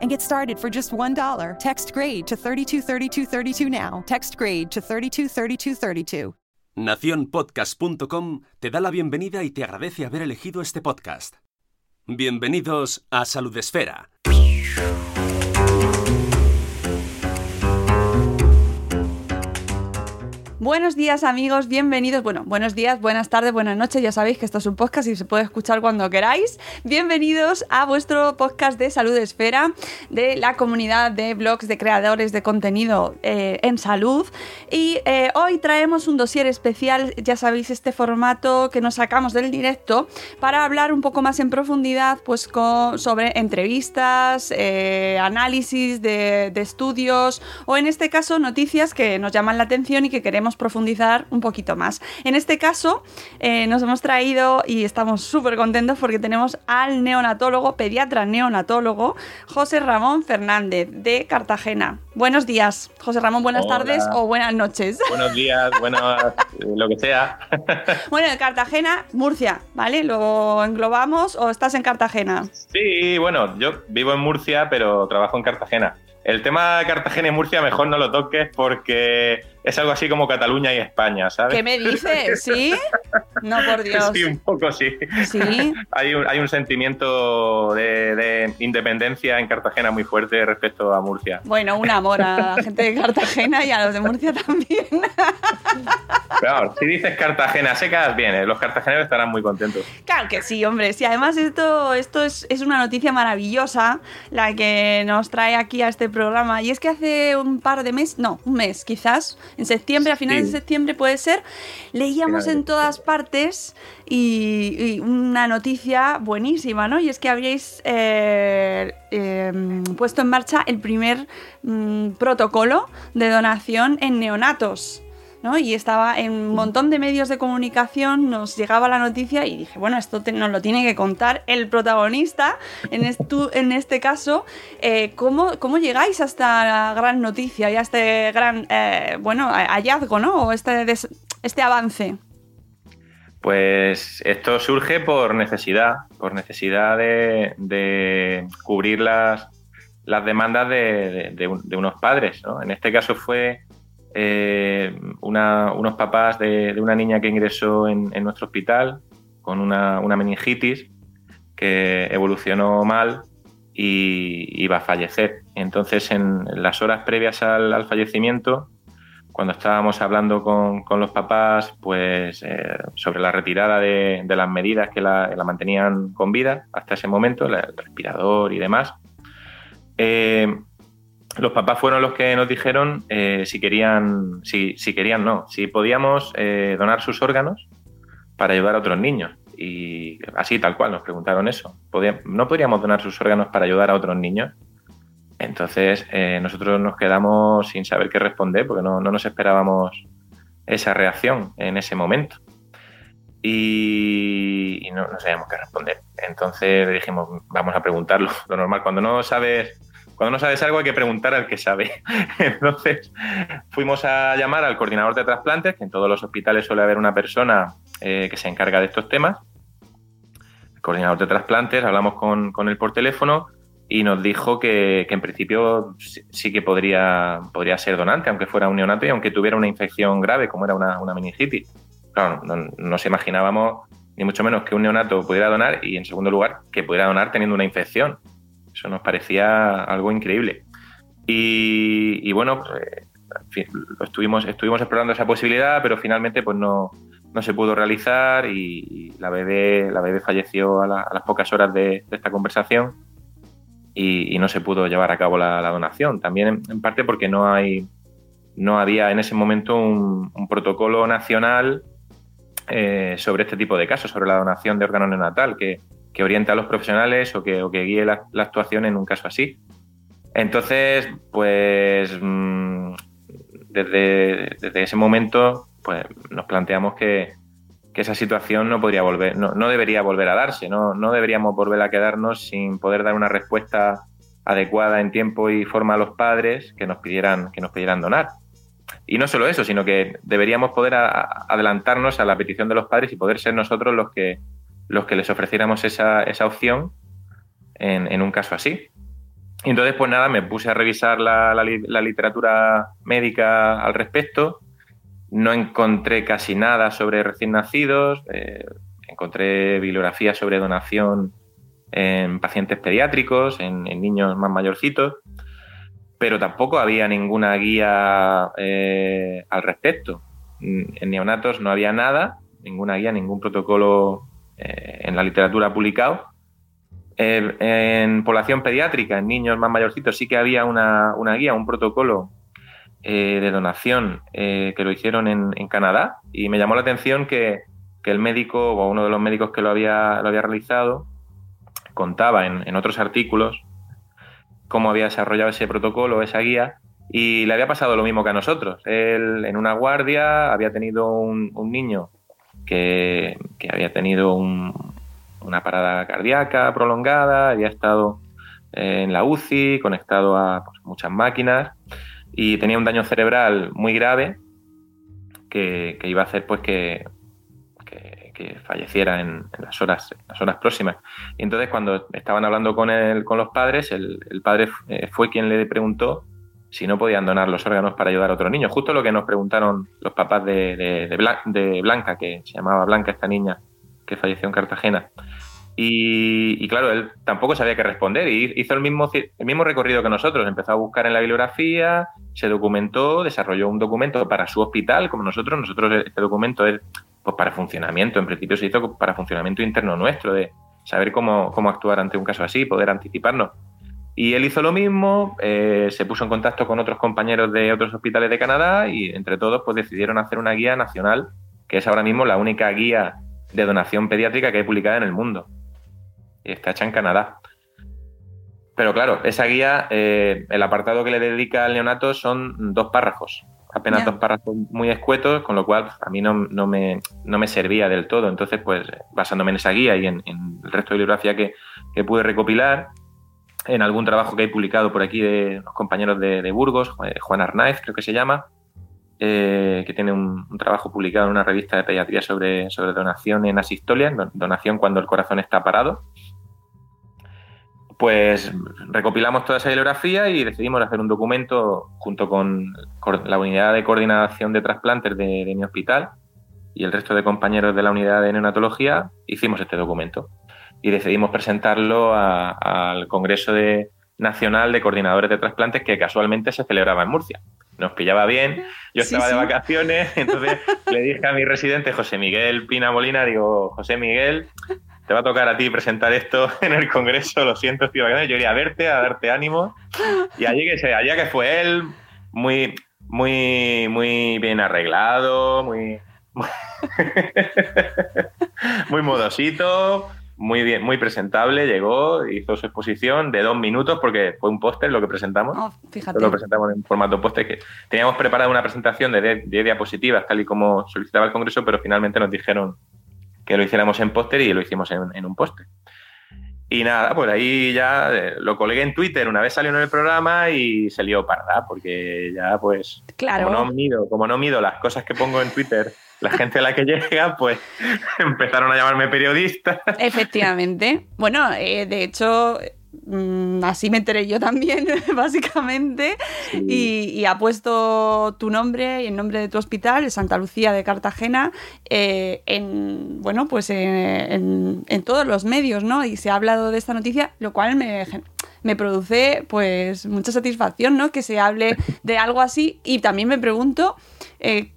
and get started for just $1. Text grade to 323232 now. Text grade to 323232. Naciónpodcast.com te da la bienvenida y te agradece haber elegido este podcast. Bienvenidos a Salud Esfera. Buenos días amigos, bienvenidos. Bueno, buenos días, buenas tardes, buenas noches. Ya sabéis que esto es un podcast y se puede escuchar cuando queráis. Bienvenidos a vuestro podcast de Salud Esfera de la comunidad de blogs de creadores de contenido eh, en salud. Y eh, hoy traemos un dossier especial, ya sabéis, este formato que nos sacamos del directo para hablar un poco más en profundidad pues, con, sobre entrevistas, eh, análisis de, de estudios o en este caso noticias que nos llaman la atención y que queremos profundizar un poquito más. En este caso, eh, nos hemos traído y estamos súper contentos porque tenemos al neonatólogo, pediatra neonatólogo, José Ramón Fernández de Cartagena. Buenos días, José Ramón, buenas Hola. tardes o buenas noches. Buenos días, buenas, eh, lo que sea. Bueno, de Cartagena, Murcia, ¿vale? ¿Lo englobamos o estás en Cartagena? Sí, bueno, yo vivo en Murcia, pero trabajo en Cartagena. El tema de Cartagena y Murcia mejor no lo toques porque es algo así como Cataluña y España, ¿sabes? ¿Qué me dices? ¿Sí? No, por Dios. Sí, un poco sí. Sí. Hay un, hay un sentimiento de, de independencia en Cartagena muy fuerte respecto a Murcia. Bueno, un amor a la gente de Cartagena y a los de Murcia también. Claro, si dices Cartagena, se quedas bien, ¿eh? los cartageneros estarán muy contentos. Claro que sí, hombre. Sí, además esto, esto es, es una noticia maravillosa la que nos trae aquí a este programa. Y es que hace un par de meses, no, un mes quizás, en septiembre, a finales Sí. de septiembre puede ser, leíamos en todas partes y, y una noticia buenísima, ¿no? Y es que habíais eh, eh, puesto en marcha el primer mm, protocolo de donación en neonatos. ¿No? Y estaba en un montón de medios de comunicación, nos llegaba la noticia y dije, bueno, esto te- nos lo tiene que contar el protagonista, en, estu- en este caso, eh, ¿cómo, ¿cómo llegáis a esta gran noticia y a este gran, eh, bueno, hallazgo, ¿no? O este, este avance. Pues esto surge por necesidad, por necesidad de, de cubrir las, las demandas de, de unos padres. ¿no? En este caso fue eh, unos papás de, una niña que ingresó en, nuestro hospital con una, meningitis que evolucionó mal y iba a fallecer. Entonces, en las horas previas al, al fallecimiento, cuando estábamos hablando con, los papás pues eh, sobre la retirada de, las medidas que la, mantenían con vida hasta ese momento, el respirador y demás, eh, los papás fueron los que nos dijeron eh, si querían, si, si querían no, si podíamos eh, donar sus órganos para ayudar a otros niños. Y así tal cual nos preguntaron eso. ¿No podríamos donar sus órganos para ayudar a otros niños? Entonces eh, nosotros nos quedamos sin saber qué responder porque no, no nos esperábamos esa reacción en ese momento. Y, y no, no sabíamos qué responder. Entonces dijimos, vamos a preguntarlo. Lo normal, cuando no sabes, cuando no sabes algo hay que preguntar al que sabe. Entonces fuimos a llamar al coordinador de trasplantes, que en todos los hospitales suele haber una persona eh, que se encarga de estos temas. El coordinador de trasplantes, hablamos con, él por teléfono y nos dijo que, que en principio sí, que podría, podría ser donante, aunque fuera un neonato y aunque tuviera una infección grave, como era una, una meningitis. Claro, no nos imaginábamos ni mucho menos que un neonato pudiera donar y, en segundo lugar, que pudiera donar teniendo una infección. Eso nos parecía algo increíble. Y, bueno, pues, estuvimos, estuvimos explorando esa posibilidad, pero finalmente pues no, no se pudo realizar y, la, bebé, la bebé falleció a, las pocas horas de, esta conversación y, no se pudo llevar a cabo la, donación. También en, parte porque no, hay, no había en ese momento un, un protocolo nacional eh, sobre este tipo de casos, sobre la donación de órgano neonatal, que, que oriente a los profesionales o que, o que guíe la, actuación en un caso así. Entonces, pues mm, desde, desde, ese momento, pues nos planteamos que, que esa situación no podría volver, no, no, debería volver a darse, no, no deberíamos volver a quedarnos sin poder dar una respuesta adecuada en tiempo y forma a los padres que nos pidieran, que nos pidieran donar. Y no solo eso, sino que deberíamos poder adelantarnos a la petición de los padres y poder ser nosotros los que, los que les ofreciéramos esa, esa opción en, un caso así. Y entonces, pues nada, me puse a revisar la, la, literatura médica al respecto. No encontré casi nada sobre recién nacidos. Eh, encontré bibliografía sobre donación en pacientes pediátricos, en, en niños más mayorcitos pero tampoco había ninguna guía eh, al respecto. En neonatos no había nada, ninguna guía, ningún protocolo eh, en la literatura publicado. en población pediátrica, en niños más mayorcitos, sí que había una, guía, un protocolo eh, de donación que lo hicieron en, Canadá y me llamó la atención que, el médico o uno de los médicos que lo había, lo había realizado contaba en otros artículos cómo había desarrollado ese protocolo, esa guía, y le había pasado lo mismo que a nosotros. Él en una guardia había tenido un, niño que, había tenido una parada cardíaca prolongada, había estado en la UCI, conectado a pues, muchas máquinas y tenía un daño cerebral muy grave que, iba a hacer pues que falleciera en, las horas, las horas próximas. Y entonces cuando estaban hablando con, él, con los padres, el, padre eh, fue quien le preguntó si no podían donar los órganos para ayudar a otro niño. Justo lo que nos preguntaron los papás de, Blanca, que se llamaba Blanca esta niña que falleció en Cartagena. Y, claro, él tampoco sabía qué responder y hizo el mismo, el mismo recorrido que nosotros. Empezó a buscar en la bibliografía, se documentó, desarrolló un documento para su hospital, como nosotros. Nosotros este documento es pues para funcionamiento, en principio se hizo para funcionamiento interno nuestro, de saber cómo, cómo actuar ante un caso así, poder anticiparnos. Y él hizo lo mismo, eh, se puso en contacto con otros compañeros de otros hospitales de Canadá y entre todos pues decidieron hacer una guía nacional, que es ahora mismo la única guía de donación pediátrica que hay publicada en el mundo. Y está hecha en Canadá. Pero claro, esa guía, eh, el apartado que le dedica al neonato son dos párrafos apenas dos párrafos muy escuetos, con lo cual a mí no, me, no, me, servía del todo. Entonces, pues basándome en esa guía y en, el resto de bibliografía que, que, pude recopilar, en algún trabajo que he publicado por aquí de los compañeros de, Burgos, Juan Arnaiz creo que se llama, eh, que tiene un, trabajo publicado en una revista de pediatría sobre, donación en asistolia, donación cuando el corazón está parado. Pues recopilamos toda esa bibliografía y decidimos hacer un documento junto con la unidad de coordinación de trasplantes de, mi hospital y el resto de compañeros de la unidad de neonatología, hicimos este documento y decidimos presentarlo al Congreso de, Nacional de Coordinadores de Trasplantes que casualmente se celebraba en Murcia. Nos pillaba bien, yo estaba de vacaciones, entonces le dije a mi residente José Miguel Pina Molina, digo, José Miguel, te va a tocar a ti presentar esto en el Congreso, lo siento, estoy Yo iría a verte, a darte ánimo. Y allí que, allá que fue él, muy, muy, muy bien arreglado, muy, muy, modosito, muy bien, muy presentable, llegó, hizo su exposición de dos minutos porque fue un póster lo que presentamos. Oh, fíjate. Lo presentamos en formato póster que teníamos preparada una presentación de 10 diapositivas tal y como solicitaba el Congreso, pero finalmente nos dijeron que lo hiciéramos en póster y lo hicimos en, un póster. Y nada, pues ahí ya eh, lo colgué en Twitter, una vez salió en el programa y se lió parda, porque ya pues, Claro. como, no mido, como no mido las cosas que pongo en Twitter, la gente a la que llega, pues empezaron a llamarme periodista. Efectivamente. Bueno, eh, de hecho, así me enteré yo también, básicamente. Y, y ha puesto tu nombre y el nombre de tu hospital, el Santa Lucía de Cartagena, eh, en, bueno, pues en, en- en todos los medios, ¿no? Y se ha hablado de esta noticia, lo cual me, me produce, pues, mucha satisfacción, ¿no? Que se hable de algo así. Y también me pregunto... eh,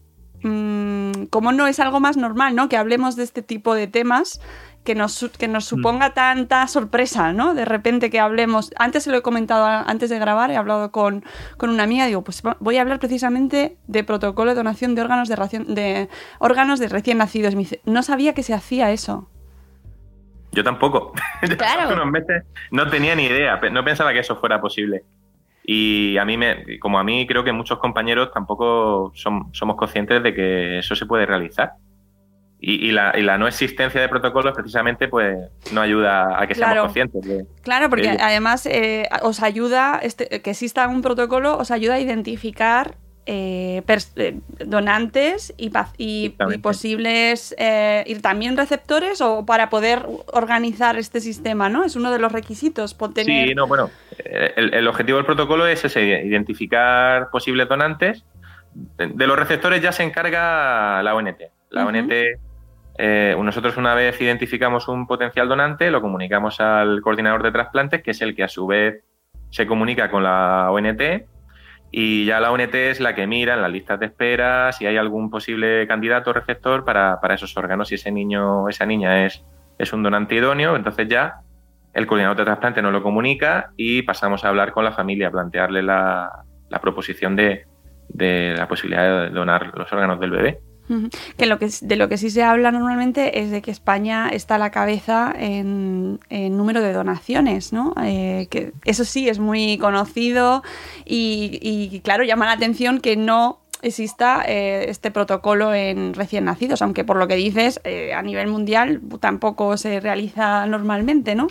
mm, cómo no es algo más normal, ¿no? Que hablemos de este tipo de temas que nos, su- que nos suponga tanta sorpresa, ¿no? De repente que hablemos. Antes se lo he comentado antes de grabar, he hablado con, con una amiga, digo, pues voy a hablar precisamente de protocolo de donación de órganos de, ración- de órganos de recién nacidos. Me dice, no sabía que se hacía eso. Yo tampoco. Claro. hace unos meses no tenía ni idea, no pensaba que eso fuera posible. Y a mí, me, como a mí, creo que muchos compañeros tampoco son- somos conscientes de que eso se puede realizar. Y, y la, y la no existencia de protocolos precisamente pues no ayuda a que Claro. seamos conscientes de, Claro, porque además eh, os ayuda, este, que exista un protocolo, os ayuda a identificar eh, eh, donantes y, posibles eh, y también receptores o para poder organizar este sistema, ¿no? Es uno de los requisitos, por tener... Sí, no, bueno, eh, el, el objetivo del protocolo es ese, identificar posibles donantes. De, de los receptores ya se encarga la ONT. La Ujú. ONT, eh, nosotros una vez identificamos un potencial donante, lo comunicamos al coordinador de trasplantes, que es el que a su vez se comunica con la ONT y ya la ONT es la que mira en las listas de espera si hay algún posible candidato receptor para, para esos órganos. Si ese niño o esa niña es, es un donante idóneo, entonces ya el coordinador de trasplante nos lo comunica y pasamos a hablar con la familia, a plantearle la, la proposición de, de la posibilidad de donar los órganos del bebé. Que lo que de lo que sí se habla normalmente es de que España está a la cabeza en, número de donaciones, ¿no? Eh, eso sí es muy conocido y, y, claro llama la atención que no exista eh, este protocolo en recién nacidos, aunque por lo que dices eh, a nivel mundial tampoco se realiza normalmente, ¿no?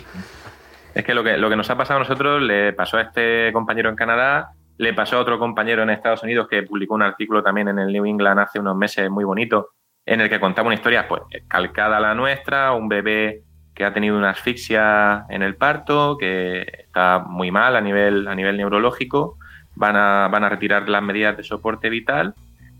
Es que lo, que lo que nos ha pasado a nosotros le pasó a este compañero en Canadá, le pasó a otro compañero en Estados Unidos que publicó un artículo también en el New England hace unos meses muy bonito, en el que contaba una historia pues calcada a la nuestra, un bebé que ha tenido una asfixia en el parto, que está muy mal a nivel, a nivel neurológico, van a, van a retirar las medidas de soporte vital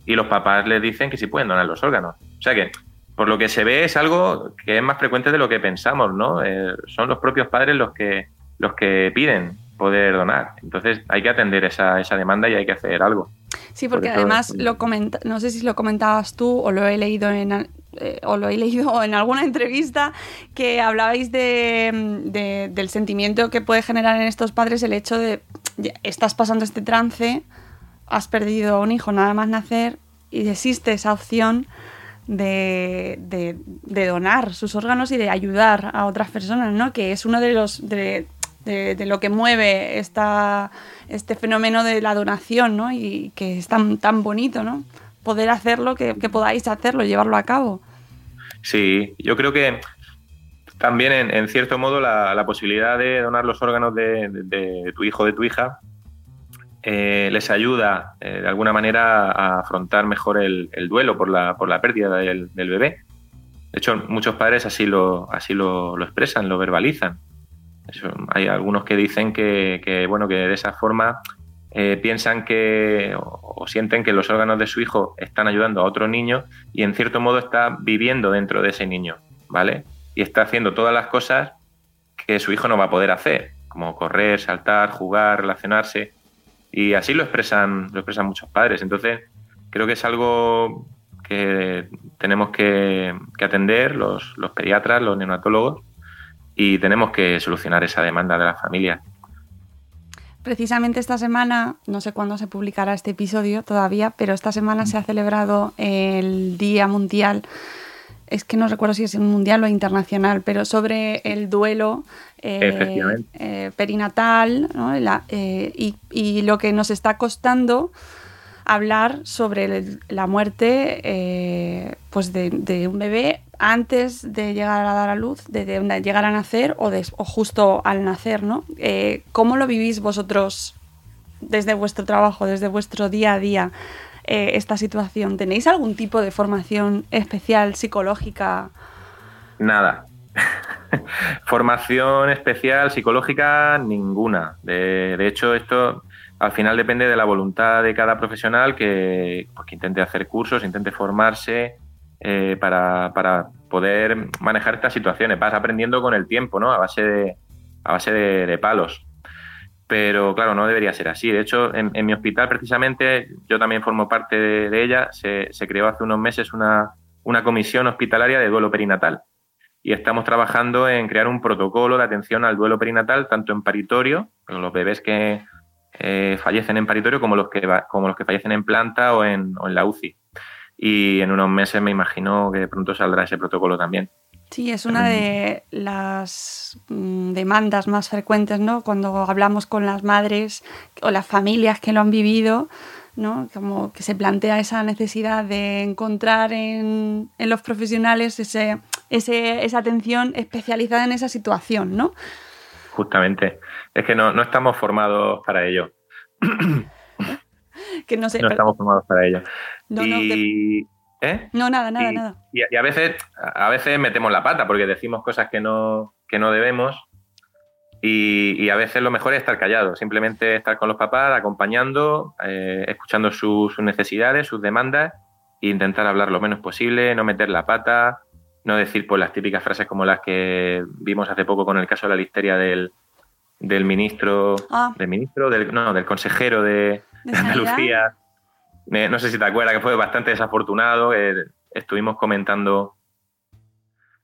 y los papás les dicen que sí pueden donar los órganos. O sea que, por lo que se ve, es algo que es más frecuente de lo que pensamos, ¿no? Eh, son los propios padres los que, los que piden poder donar. Entonces hay que atender esa, esa demanda y hay que hacer algo. Sí, porque Por además lo comenta, no sé si lo comentabas tú o lo he leído en eh, o lo he leído en alguna entrevista que hablabais de, de- del sentimiento que puede generar en estos padres el hecho de estás pasando este trance, has perdido a un hijo nada más nacer y existe esa opción de, de- de donar sus órganos y de ayudar a otras personas, ¿no? Que es uno de los de, de- lo que mueve esta, este fenómeno de la donación, ¿no? Y que es tan, tan bonito, ¿no? Poder hacerlo, que, podáis hacerlo, llevarlo a cabo. Sí, yo creo que también en, en cierto modo la, posibilidad de donar los órganos de, tu hijo o de tu hija eh, les ayuda eh, de alguna manera a afrontar mejor el, el duelo por la, por la pérdida del, bebé. De hecho, muchos padres así lo, así lo expresan, lo verbalizan. Hay algunos que dicen que, bueno, que de esa forma eh, piensan que o, o sienten que los órganos de su hijo están ayudando a otro niño y en cierto modo está viviendo dentro de ese niño, ¿vale? Y está haciendo todas las cosas que su hijo no va a poder hacer, como correr, saltar, jugar, relacionarse. Y así lo expresan, lo expresan muchos padres. Entonces, creo que es algo que tenemos que, que atender los, los pediatras, los neonatólogos, y tenemos que solucionar esa demanda de la familia. Precisamente esta semana, no sé cuándo se publicará este episodio todavía, pero esta semana se ha celebrado el Día Mundial, es que no recuerdo si es mundial o internacional, pero sobre el duelo eh, eh, perinatal ¿no? La- eh, y, y lo que nos está costando hablar sobre la muerte, eh, pues de, un bebé antes de llegar a dar a luz, de, llegar a nacer o, justo al nacer, ¿no? Eh, ¿Cómo lo vivís vosotros desde vuestro trabajo, desde vuestro día a día, eh, esta situación? ¿Tenéis algún tipo de formación especial psicológica? Nada. Formación especial psicológica, ninguna. De hecho, esto al final depende de la voluntad de cada profesional que, pues, intente hacer cursos, intente formarse eh, para, para poder manejar estas situaciones. Vas aprendiendo con el tiempo, ¿no? A base de, a base de, palos. Pero claro, no debería ser así. De hecho, en, mi hospital precisamente, yo también formo parte de, ella, se, se creó hace unos meses una, una comisión hospitalaria de duelo perinatal y estamos trabajando en crear un protocolo de atención al duelo perinatal, tanto en paritorio, con los bebés que eh, fallecen en paritorio, como los que, como los que fallecen en planta o en, o en la UCI. Y en unos meses me imagino que pronto saldrá ese protocolo también. Sí, es una de las mm, demandas más frecuentes, ¿no? Cuando hablamos con las madres o las familias que lo han vivido, ¿no? Como que se plantea esa necesidad de encontrar en, en los profesionales ese, ese- esa atención especializada en esa situación, ¿no? Justamente. Es que no, no estamos formados para ello. Que no sé. No estamos formados para ello. no, no, de- y, ¿eh? no, nada, nada, y, nada. y a- y a veces, a veces metemos la pata porque decimos cosas que no, que no debemos. Y, y a veces lo mejor es estar callado, simplemente estar con los papás, acompañando, eh, escuchando sus necesidades, sus demandas, e intentar hablar lo menos posible, no meter la pata, no decir pues las típicas frases como las que vimos hace poco con el caso de la listeria del, del ministro, Ah. del ministro, del, no, del consejero de, ¿De? Andalucía. Eh, no sé si te acuerdas que fue bastante desafortunado. eh, estuvimos comentando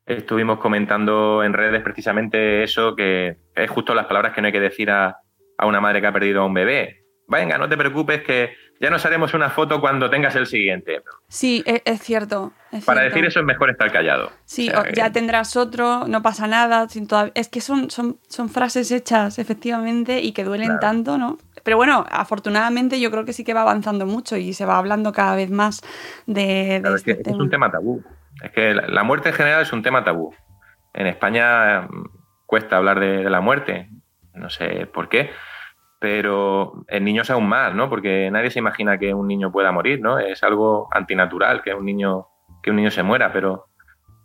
estuvimos comentando en redes precisamente eso, que es justo las palabras que no hay que decir a, a una madre que ha perdido a un bebé. Venga, no te preocupes que ya nos haremos una foto cuando tengas el siguiente. Sí, e- es, cierto. es Para cierto. decir eso es mejor estar callado. Sí, O sea, o que- ya tendrás otro, no pasa nada. sin todav- Es que son, son, son frases hechas, efectivamente, y que duelen Claro. tanto, ¿no? Pero bueno, afortunadamente yo creo que sí que va avanzando mucho y se va hablando cada vez más de, de Claro, es, este que es un tema tabú. Es que la, la muerte en general es un tema tabú. En España mm, cuesta hablar de, de la muerte, no sé por qué, pero en niños aún más, ¿no? Porque nadie se imagina que un niño pueda morir, ¿no? Es algo antinatural que un niño, que un niño se muera, pero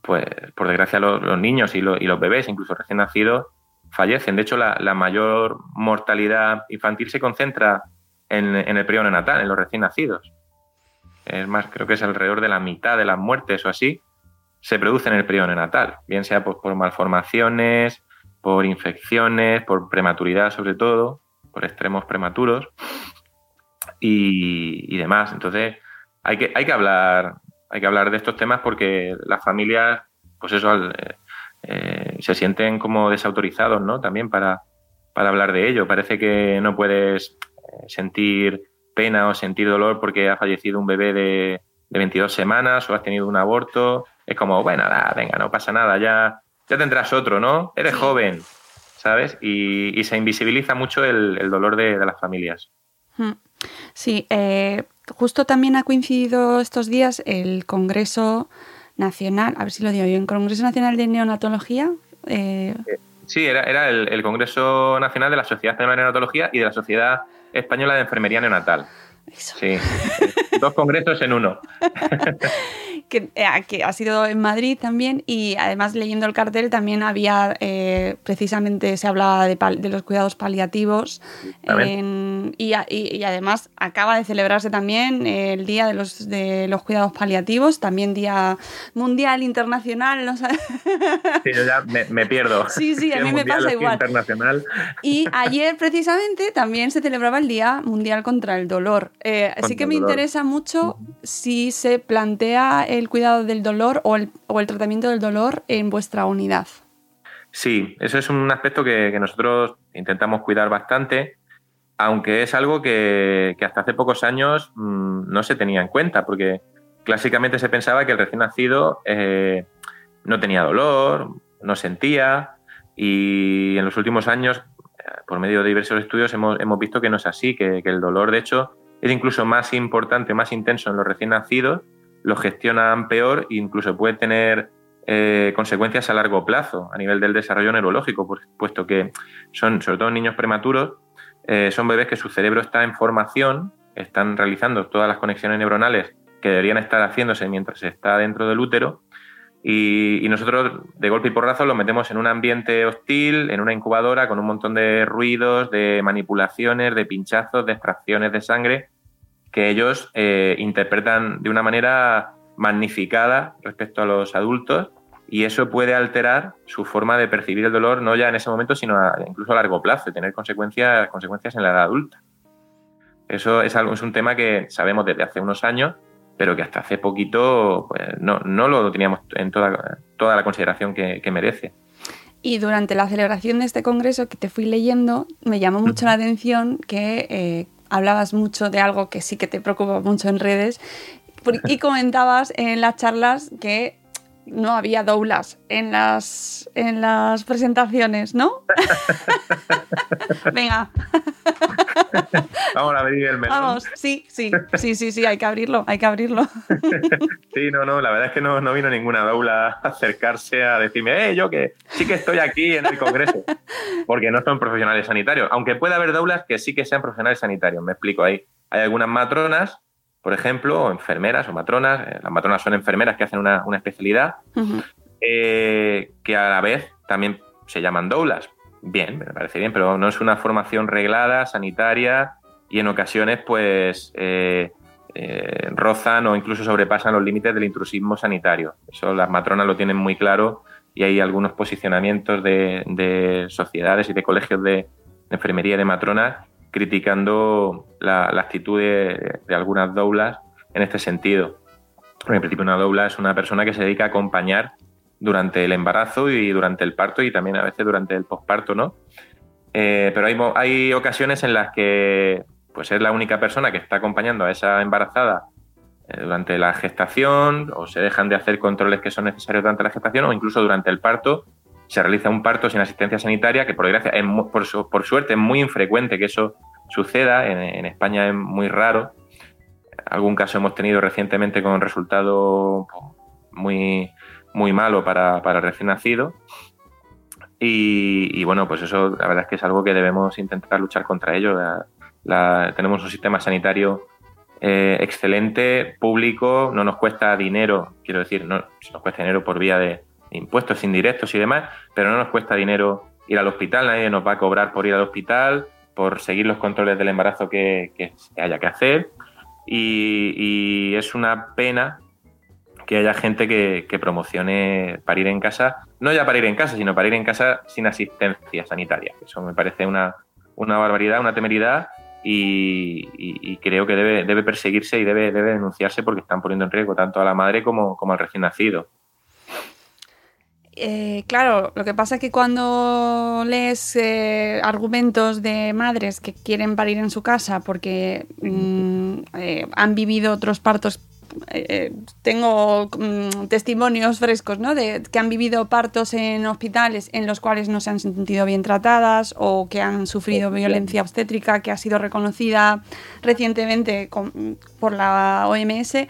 pues por desgracia los, niños y, lo- y los bebés, incluso recién nacidos, fallecen. De hecho, la, mayor mortalidad infantil se concentra en, el periodo neonatal, en los recién nacidos. Es más, creo que es alrededor de la mitad de las muertes o así, se producen en el periodo neonatal, bien sea por malformaciones, por infecciones, por prematuridad sobre todo, por extremos prematuros y, y demás. Entonces, hay que, hay que hablar, hay que hablar de estos temas porque las familias, pues eso, al- eh, eh, se sienten como desautorizados, ¿no? También para, para hablar de ello. Parece que no puedes eh, sentir pena o sentir dolor porque ha fallecido un bebé de, de 22 semanas o has tenido un aborto. Es como, bueno, nada, venga, no pasa nada, ya, ya tendrás otro, ¿no? Eres joven, ¿sabes? Y, y se invisibiliza mucho el, el dolor de, de las familias. Mm. Sí, eh, justo también ha coincidido estos días el Congreso Nacional, a ver si lo digo bien, Congreso Nacional de Neonatología. eh, Sí, era, era el, el Congreso Nacional de la Sociedad Española de Neonatología y de la Sociedad Española de Enfermería Neonatal. eso. Sí, dos congresos en uno. que, eh, que ha sido en Madrid también y además leyendo el cartel también había eh, precisamente se hablaba de, de los cuidados paliativos en- y, a- y- y además acaba de celebrarse también el día de los, de los cuidados paliativos también día mundial internacional no sé. Sí, yo ya me, me pierdo. Sí, sí, a mí me pasa igual. internacional. y ayer precisamente también se celebraba el día mundial contra el dolor Eh, Contra sí que me interesa mucho si se plantea el cuidado del dolor o el, o el tratamiento del dolor en vuestra unidad. Sí, eso es un aspecto que, que nosotros intentamos cuidar bastante, aunque es algo que, hasta hace pocos años mm, no se tenía en cuenta, porque clásicamente se pensaba que el recién nacido eh, no tenía dolor, no sentía, y en los últimos años, eh, por medio de diversos estudios, hemos, hemos visto que no es así, que, que el dolor, de hecho, es incluso más importante, más intenso en los recién nacidos, lo gestionan peor e incluso puede tener eh, consecuencias a largo plazo a nivel del desarrollo neurológico, puesto que son, sobre todo niños prematuros, eh, son bebés que su cerebro está en formación, están realizando todas las conexiones neuronales que deberían estar haciéndose mientras está dentro del útero. Y, nosotros, de golpe y porrazo, los metemos en un ambiente hostil, en una incubadora, con un montón de ruidos, de manipulaciones, de pinchazos, de extracciones de sangre, que ellos eh, interpretan de una manera magnificada respecto a los adultos y eso puede alterar su forma de percibir el dolor, no ya en ese momento, sino incluso a largo plazo, tener consecuencias, consecuencias en la edad adulta. Eso es, algo, es un tema que sabemos desde hace unos años, pero que hasta hace poquito pues, no, lo teníamos en toda, toda la consideración que, merece. Y durante la celebración de este congreso que te fui leyendo, me llamó mucho la atención que eh, hablabas mucho de algo que sí que te preocupa mucho en redes y comentabas en las charlas que no había doulas en las, en las presentaciones, ¿no? Venga. Vamos a abrir el melón. Vamos, sí, sí, sí, sí, sí, hay que abrirlo, hay que abrirlo. sí, no, no, la verdad es que no, no vino ninguna doula a acercarse a decirme, eh, yo que sí que estoy aquí en el Congreso, porque no son profesionales sanitarios, aunque puede haber doulas que sí que sean profesionales sanitarios, me explico ahí. Hay algunas matronas por ejemplo, o enfermeras o matronas, eh, las matronas son enfermeras que hacen una, especialidad, eh, que a la vez también se llaman doulas. Bien, me parece bien, pero no es una formación reglada, sanitaria, y en ocasiones, pues, eh, rozan o incluso sobrepasan los límites del intrusismo sanitario. Eso las matronas lo tienen muy claro y hay algunos posicionamientos de, sociedades y de colegios de, de enfermería y de matronas criticando la, actitud de, algunas doulas en este sentido. En principio, una doula es una persona que se dedica a acompañar durante el embarazo y durante el parto y también a veces durante el posparto, ¿no? Eh, pero hay, hay ocasiones en las que pues es la única persona que está acompañando a esa embarazada eh, durante la gestación o se dejan de hacer controles que son necesarios durante la gestación o incluso durante el parto se realiza un parto sin asistencia sanitaria, que por desgracia, es, por, suerte es muy infrecuente que eso suceda, en, España es muy raro. Algún caso hemos tenido recientemente con resultado muy, muy malo para, el recién nacido. Y, bueno, pues eso la verdad es que es algo que debemos intentar luchar contra ello. tenemos un sistema sanitario eh, excelente, público, no nos cuesta dinero, quiero decir, no nos cuesta dinero por vía de, impuestos indirectos y demás, pero no nos cuesta dinero ir al hospital, nadie nos va a cobrar por ir al hospital, por seguir los controles del embarazo que, haya que hacer. Y, es una pena que haya gente que, promocione parir en casa, no ya parir en casa, sino parir en casa sin asistencia sanitaria. Eso me parece una, barbaridad, una temeridad y, creo que debe, debe perseguirse y debe, debe denunciarse porque están poniendo en riesgo tanto a la madre como, como al recién nacido. Eh, claro, lo que pasa es que cuando lees eh, argumentos de madres que quieren parir en su casa porque mm, eh, han vivido otros partos, tengo mm, testimonios frescos, ¿no? De que han vivido partos en hospitales en los cuales no se han sentido bien tratadas o que han sufrido violencia obstétrica que ha sido reconocida recientemente por la OMS.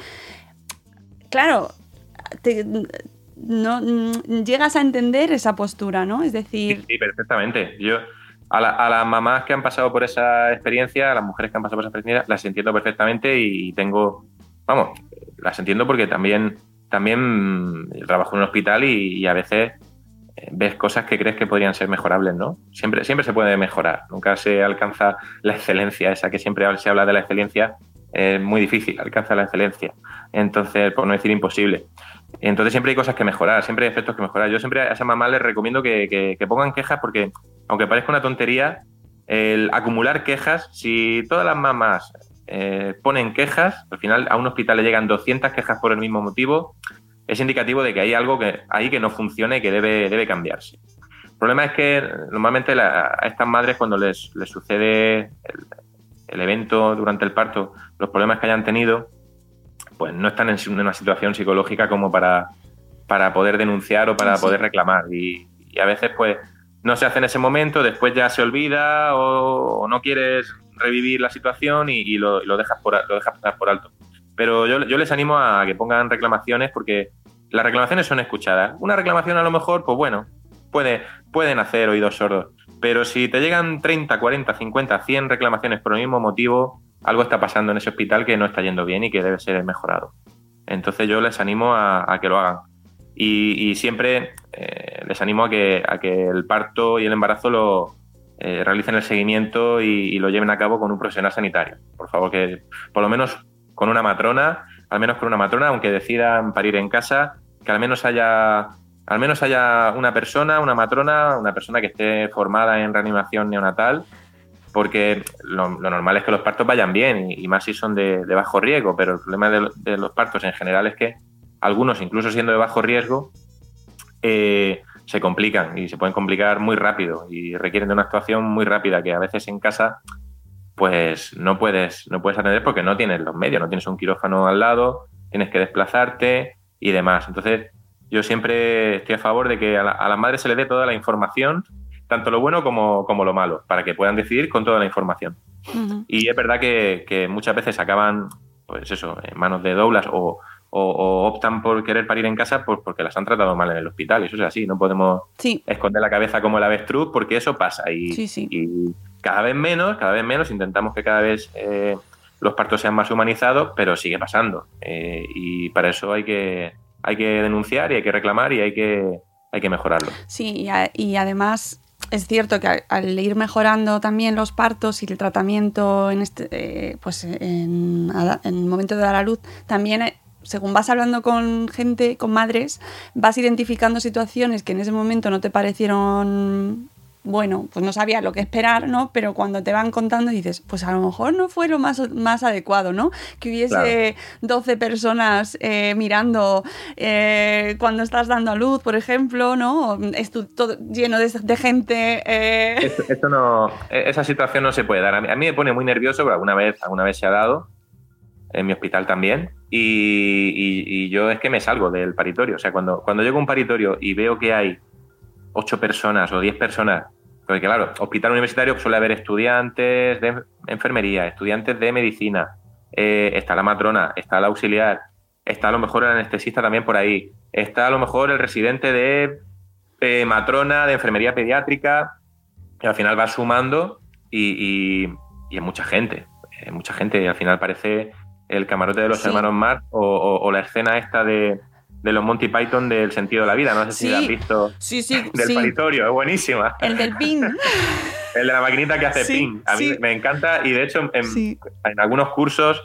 Claro, te, no mm, llegas a entender esa postura, ¿no? Es decir... Sí, perfectamente. Yo a, las mamás que han pasado por esa experiencia, a las mujeres que han pasado por esa experiencia, las entiendo perfectamente y tengo, vamos, las entiendo porque también, también trabajo en un hospital y, a veces eh, ves cosas que crees que podrían ser mejorables, ¿no? Siempre, siempre se puede mejorar, nunca se alcanza la excelencia, esa que siempre se habla de la excelencia, es muy difícil alcanzar la excelencia. Entonces, por no decir imposible. Entonces siempre hay cosas que mejorar, siempre hay efectos que mejorar. Yo siempre a esa mamá les recomiendo que, pongan quejas porque, aunque parezca una tontería, el acumular quejas, si todas las mamás eh, ponen quejas, al final a un hospital le llegan 200 quejas por el mismo motivo, es indicativo de que hay algo que, ahí que no funcione y que debe, debe cambiarse. El problema es que normalmente a estas madres cuando les, sucede el evento durante el parto, los problemas que hayan tenido, pues no están en una situación psicológica como para, para poder denunciar o para poder reclamar. Y, a veces, pues, no se hace en ese momento, después ya se olvida o, no quieres revivir la situación y, lo, dejas por, lo dejas pasar por alto. pero yo, yo les animo a que pongan reclamaciones porque las reclamaciones son escuchadas. Una reclamación a lo mejor, pues bueno, puede, pueden hacer oídos sordos. Pero si te llegan 30, 40, 50, 100 reclamaciones por el mismo motivo, algo está pasando en ese hospital que no está yendo bien y que debe ser mejorado. Entonces yo les animo a, que lo hagan. Y, siempre eh, les animo a que, a que el parto y el embarazo lo eh, realicen el seguimiento y, lo lleven a cabo con un profesional sanitario. Por favor, que por lo menos con una matrona, al menos con una matrona, aunque decidan parir en casa, que al menos haya al menos haya una persona, una matrona, una persona que esté formada en reanimación neonatal, porque lo, normal es que los partos vayan bien y, más si son de, bajo riesgo, pero el problema de, los partos en general es que algunos, incluso siendo de bajo riesgo, eh, se complican y se pueden complicar muy rápido y requieren de una actuación muy rápida que a veces en casa pues no puedes, no puedes atender porque no tienes los medios, no tienes un quirófano al lado, tienes que desplazarte y demás. Entonces, yo siempre estoy a favor de que a, la, las madres se les dé toda la información, tanto lo bueno como, lo malo, para que puedan decidir con toda la información. Y es verdad que, muchas veces acaban, pues eso, en manos de doblas o, optan por querer parir en casa pues porque las han tratado mal en el hospital. Eso es así, no podemos esconder la cabeza como el avestruz porque eso pasa. Y, y, cada vez menos, cada vez menos, intentamos que cada vez eh, los partos sean más humanizados, pero sigue pasando. Eh, y para eso hay que, hay que denunciar y hay que reclamar y hay que, hay que mejorarlo. Sí, y, además es cierto que al, ir mejorando también los partos y el tratamiento en este, eh, pues en, el momento de dar a luz, también eh, según vas hablando con gente, con madres, vas identificando situaciones que en ese momento no te parecieron bueno, pues no sabía lo que esperar, ¿no? Pero cuando te van contando dices, pues a lo mejor no fue lo más, más adecuado, ¿no? Que hubiese 12 personas eh, mirando eh, cuando estás dando a luz, por ejemplo, ¿no? todo lleno de, gente. Eh. Esto, no, e, esa situación no se puede dar. A mí, me pone muy nervioso, pero alguna vez, alguna vez se ha dado en mi hospital también. Y, yo es que me salgo del paritorio. O sea, cuando, cuando llego a un paritorio y veo que hay ocho personas o diez personas porque claro, hospital universitario suele haber estudiantes de enfermería, estudiantes de medicina, eh, está la matrona, está la auxiliar, está a lo mejor el anestesista también por ahí, está a lo mejor el residente de eh, matrona, de enfermería pediátrica, y al final va sumando y, y, es mucha gente, mucha gente, y al final parece el camarote de los hermanos Marx o, la escena esta de, de los Monty Python del sentido de la vida. No sé si la has visto. Sí, sí. Del paritorio, es buenísima. El del pin. el de la maquinita que hace pin. A mí me encanta y de hecho en, algunos cursos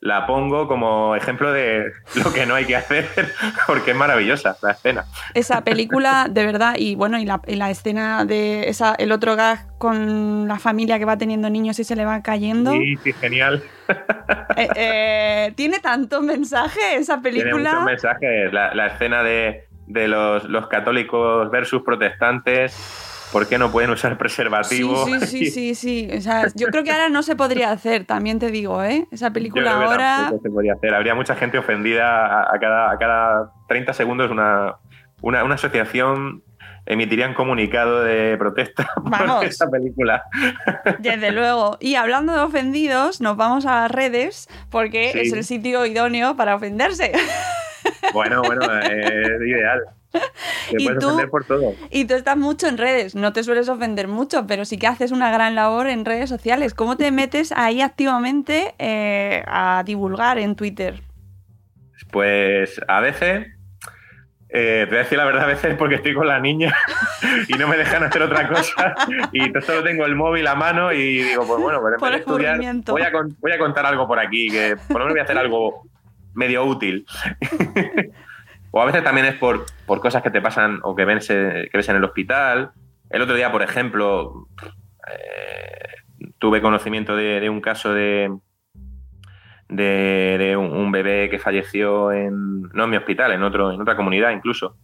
la pongo como ejemplo de lo que no hay que hacer porque es maravillosa la escena. Esa película, de verdad, y bueno, y la, escena de esa, el otro gag con la familia que va teniendo niños y se le va cayendo. Sí, sí, genial. Eh, eh, tiene tanto mensaje esa película. Tiene muchos mensajes. La, escena de, los, los católicos versus protestantes ¿Por qué no pueden usar preservativo? Sí, sí, sí, sí, O sea, yo creo que ahora no se podría hacer, también te digo, ¿eh? Esa película ahora... se podría hacer. Habría mucha gente ofendida a, cada, a cada 30 segundos una, una, una asociación emitirían comunicado de protesta por esa película. Desde luego. Y hablando de ofendidos, nos vamos a las redes porque es el sitio idóneo para ofenderse. Bueno, bueno, es ideal. y tú, Y tú estás mucho en redes, no te sueles ofender mucho, pero sí que haces una gran labor en redes sociales. ¿Cómo te metes ahí activamente eh, a divulgar en Twitter? Pues a veces, eh, te voy a decir la verdad, a veces porque estoy con la niña y no me dejan hacer otra cosa y solo tengo el móvil a mano y digo, pues bueno, pues estudiar, voy a, voy a contar algo por aquí, que por lo menos voy a hacer algo medio útil. O a veces también es por, por cosas que te pasan o que ves, que ves en el hospital. El otro día, por ejemplo, eh, tuve conocimiento de, un caso de, de, un, bebé que falleció en, no en mi hospital, en, otro, en otra comunidad incluso,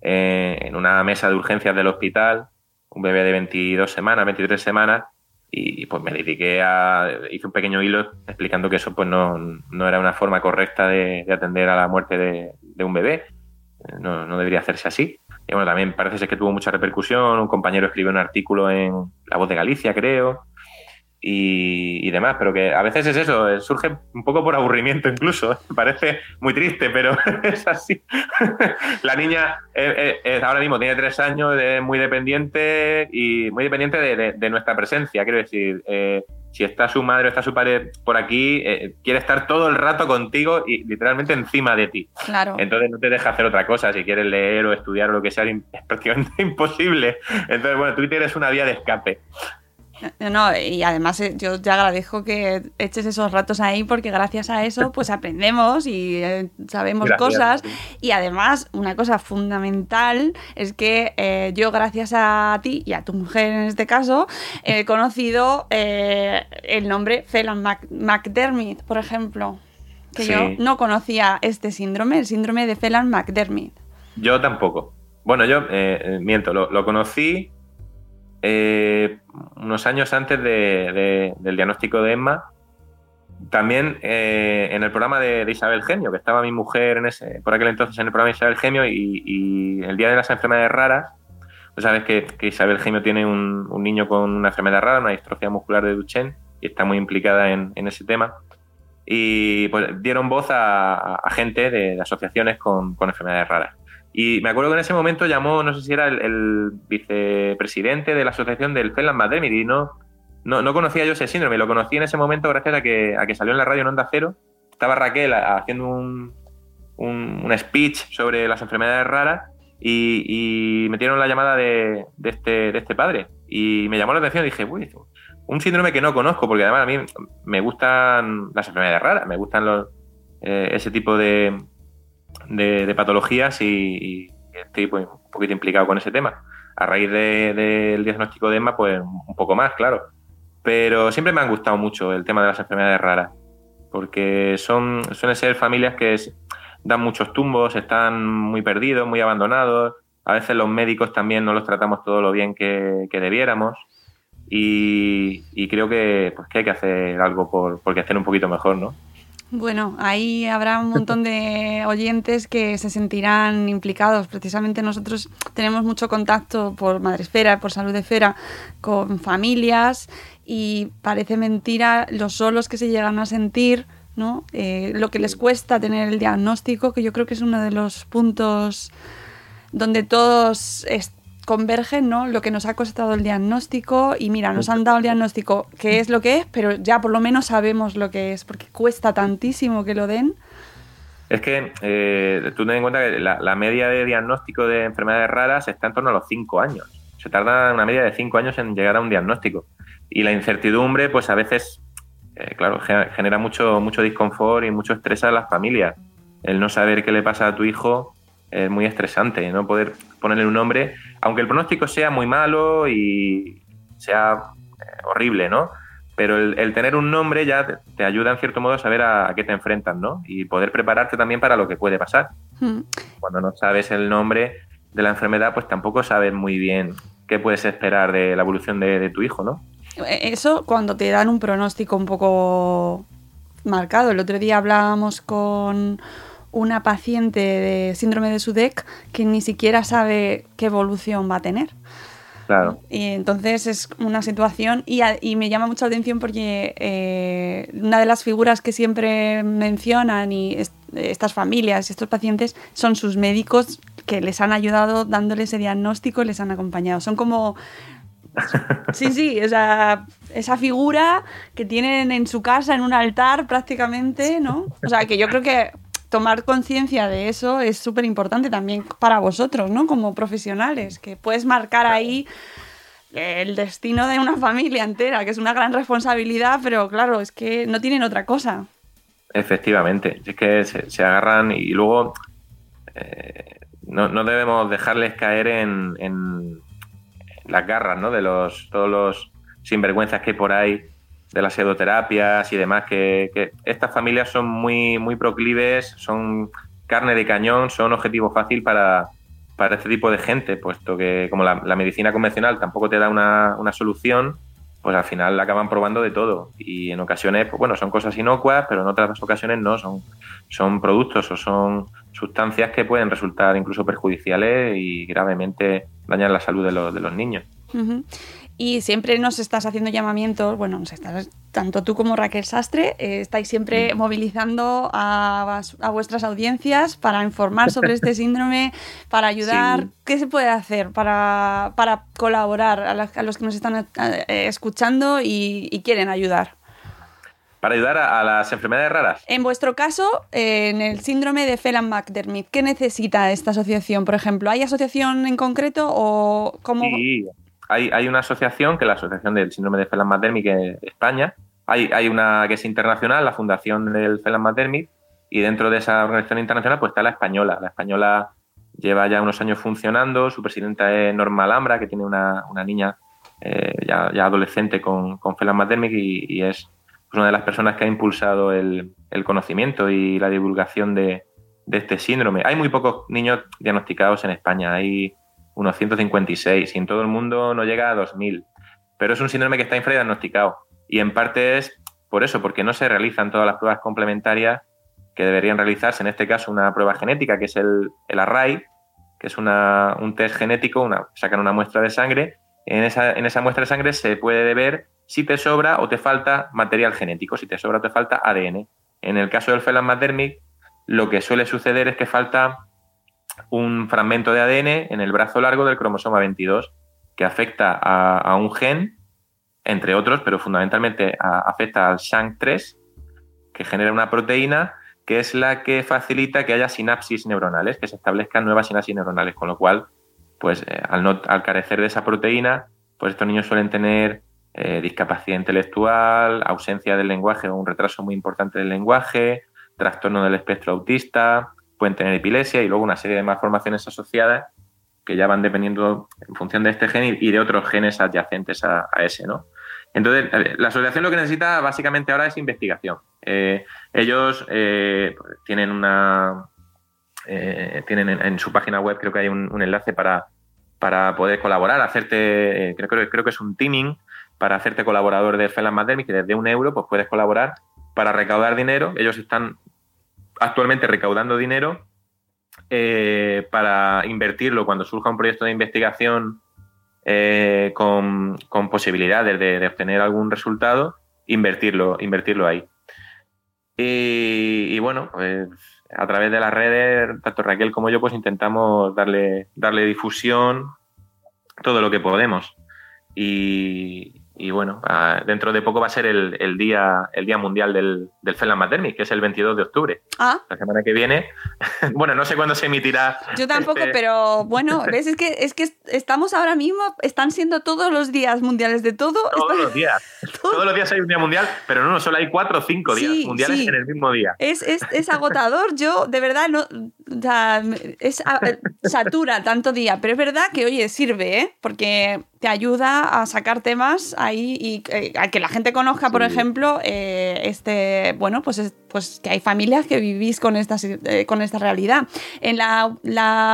eh, en una mesa de urgencias del hospital, un bebé de 22 semanas, 23 semanas, y pues me dediqué a, hice un pequeño hilo explicando que eso pues no, no era una forma correcta de, atender a la muerte de, de un bebé no, no, debería hacerse así. Y bueno, también parece ser que tuvo mucha repercusión. Un compañero escribió un artículo en La Voz de Galicia, creo. Y, y, demás, pero que a veces es eso, eh, surge un poco por aburrimiento incluso, parece muy triste, pero es así. la niña ahora mismo tiene tres años, es muy dependiente y muy dependiente de, nuestra presencia, quiero decir, eh, si está su madre o está su padre por aquí, eh, quiere estar todo el rato contigo y literalmente encima de ti. Claro. Entonces no te deja hacer otra cosa, si quieres leer o estudiar o lo que sea, es prácticamente imposible. Entonces, bueno, Twitter es una vía de escape. No, y además eh, yo te agradezco que eches esos ratos ahí porque gracias a eso pues aprendemos y eh, sabemos cosas. Y además una cosa fundamental es que eh, yo gracias a ti y a tu mujer en este caso he conocido el nombre Phelan McDermott, por ejemplo, que yo no conocía este síndrome, el síndrome de Phelan McDermott. Yo tampoco. Bueno, yo miento, lo conocí eh, unos años antes del diagnóstico de Emma, también eh, en el programa de, Isabel Gemio, que estaba mi mujer en ese, por aquel entonces en el programa de Isabel Gemio y, el día de las enfermedades raras, pues sabes que, Isabel Gemio tiene un, niño con una enfermedad rara, una distrofia muscular de Duchenne, y está muy implicada en, ese tema. Y pues dieron voz a, gente de, asociaciones con enfermedades raras. Y me acuerdo que en ese momento llamó, no sé si era el, vicepresidente de la asociación del Felan Mademir y no, no, conocía yo ese síndrome, lo conocí en ese momento gracias a que, a que salió en la radio en Onda Cero. Estaba Raquel haciendo un, un, speech sobre las enfermedades raras y, metieron la llamada de, este, de este padre. Y me llamó la atención dije, uy, un síndrome que no conozco, porque además a mí me gustan las enfermedades raras, me gustan los, eh, ese tipo de, de, patologías y, estoy pues, un poquito implicado con ese tema. A raíz del diagnóstico de EMA, pues un poco más, claro. Pero siempre me han gustado mucho el tema de las enfermedades raras, porque son, suelen ser familias que dan muchos tumbos, están muy perdidos, muy abandonados. A veces los médicos también no los tratamos todo lo bien que, debiéramos. Y, creo que, pues, que hay que hacer algo por, por hacer un poquito mejor, ¿no? Bueno, ahí habrá un montón de oyentes que se sentirán implicados. Precisamente nosotros tenemos mucho contacto por Madresfera, por Salud Esfera, con familias y parece mentira los solos que se llegan a sentir, ¿no? Eh, lo que les cuesta tener el diagnóstico, que yo creo que es uno de los puntos donde todos convergen, ¿no? Lo que nos ha costado el diagnóstico y mira, nos han dado el diagnóstico, que es lo que es, pero ya por lo menos sabemos lo que es, porque cuesta tantísimo que lo den. Es que eh, tú ten en cuenta que la, media de diagnóstico de enfermedades raras está en torno a los 5 años. Se tarda una media de 5 años en llegar a un diagnóstico. Y la incertidumbre, pues a veces, eh, claro, genera mucho, mucho disconfort y mucho estrés a las familias. El no saber qué le pasa a tu hijo es muy estresante, no poder ponerle un nombre, aunque el pronóstico sea muy malo y sea eh, horrible, ¿no? Pero el, tener un nombre ya te, ayuda en cierto modo a saber a, qué te enfrentas, ¿no? Y poder prepararte también para lo que puede pasar. Hmm. Cuando no sabes el nombre de la enfermedad, pues tampoco sabes muy bien qué puedes esperar de la evolución de, de tu hijo, ¿no? Eh, eso cuando te dan un pronóstico un poco marcado. El otro día hablábamos con una paciente de síndrome de SUDEC que ni siquiera sabe qué evolución va a tener. Claro. Y entonces es una situación y, y me llama mucho la atención porque eh, una de las figuras que siempre mencionan y estas familias y estos pacientes son sus médicos que les han ayudado dándole ese diagnóstico y les han acompañado. Son como Sí, sí, o sea, esa figura que tienen en su casa, en un altar prácticamente, ¿no? O sea, que yo creo que tomar conciencia de eso es súper importante también para vosotros, ¿no? Como profesionales, que puedes marcar ahí el destino de una familia entera, que es una gran responsabilidad, pero claro, es que no tienen otra cosa. Efectivamente, es que se, agarran y luego eh, no, debemos dejarles caer en, en, las garras, ¿no? De los todos los sinvergüenzas que hay por ahí de las pseudoterapias y demás, que, estas familias son muy, muy proclives, son carne de cañón, son objetivo fácil para, para este tipo de gente, puesto que como la, medicina convencional tampoco te da una, una, solución, pues al final acaban probando de todo. Y en ocasiones, pues bueno, son cosas inocuas, pero en otras ocasiones no, son, son productos o son sustancias que pueden resultar incluso perjudiciales y gravemente dañar la salud de, los, de los niños. Y siempre nos estás haciendo llamamientos, bueno, nos estás, tanto tú como Raquel Sastre, eh, estáis siempre movilizando a, a, vuestras audiencias para informar sobre este síndrome, para ayudar. ¿Qué se puede hacer para, para colaborar a, los que nos están eh, escuchando y, quieren ayudar? Para ayudar a, las enfermedades raras. En vuestro caso, en el síndrome de Phelan-McDermid, ¿qué necesita esta asociación, por ejemplo? ¿Hay asociación en concreto o cómo...? Sí, hay, una asociación, que es la Asociación del Síndrome de Phelan-McDermid en España. Hay, hay una que es internacional, la Fundación del Phelan-McDermid, y dentro de esa organización internacional pues está la española. La española lleva ya unos años funcionando, su presidenta es Norma Alhambra, que tiene una, niña eh, ya, adolescente con, con Phelan-McDermid y, es pues, una de las personas que ha impulsado el, conocimiento y la divulgación de, de, este síndrome. Hay muy pocos niños diagnosticados en España. Hay unos 156 y en todo el mundo no llega a 2000. Pero es un síndrome que está infradiagnosticado y en parte es por eso, porque no se realizan todas las pruebas complementarias que deberían realizarse. En este caso, una prueba genética que es el, el array, que es una, un test genético, una, sacan una muestra de sangre. En esa, en esa muestra de sangre se puede ver si te sobra o te falta material genético, si te sobra o te falta ADN. En el caso del Phelan-McDermid, lo que suele suceder es que falta un fragmento de ADN en el brazo largo del cromosoma 22 que afecta a, un gen, entre otros, pero fundamentalmente afecta al SHANK3, que genera una proteína que es la que facilita que haya sinapsis neuronales, que se establezcan nuevas sinapsis neuronales, con lo cual, pues eh, al, no, al carecer de esa proteína, pues estos niños suelen tener eh, discapacidad intelectual, ausencia del lenguaje o un retraso muy importante del lenguaje, trastorno del espectro autista, pueden tener epilepsia y luego una serie de malformaciones asociadas que ya van dependiendo en función de este gen y de otros genes adyacentes a, ese, ¿no? Entonces, la asociación lo que necesita básicamente ahora es investigación. Eh, ellos eh, tienen una eh, tienen en, su página web creo que hay un, enlace para, para poder colaborar, hacerte, creo, creo, creo, que es un teaming para hacerte colaborador de Felan Mademic, que desde un euro pues puedes colaborar para recaudar dinero. Ellos están actualmente recaudando dinero eh, para invertirlo cuando surja un proyecto de investigación eh, con, posibilidades de, obtener algún resultado, invertirlo, invertirlo ahí. Y, bueno, pues a través de las redes, tanto Raquel como yo, pues intentamos darle, darle difusión todo lo que podemos. Y, y bueno, ah, dentro de poco va a ser el, día, el día mundial del, del Felan que es el 22 de octubre. Ah. La semana que viene. bueno, no sé cuándo se emitirá. Yo tampoco, este pero bueno, ¿ves? Es que, es que estamos ahora mismo, están siendo todos los días mundiales de todo. Todos los días. Todos los días hay un día mundial, pero no, solo hay cuatro o cinco días mundiales en el mismo día. Es, es, es agotador. Yo, de verdad, no. O sea, es, satura tanto día, pero es verdad que, oye, sirve, ¿eh? Porque te ayuda a sacar temas ahí y eh, a que la gente conozca, por ejemplo, eh, este, bueno, pues, pues que hay familias que vivís con esta, eh, con esta realidad. En la,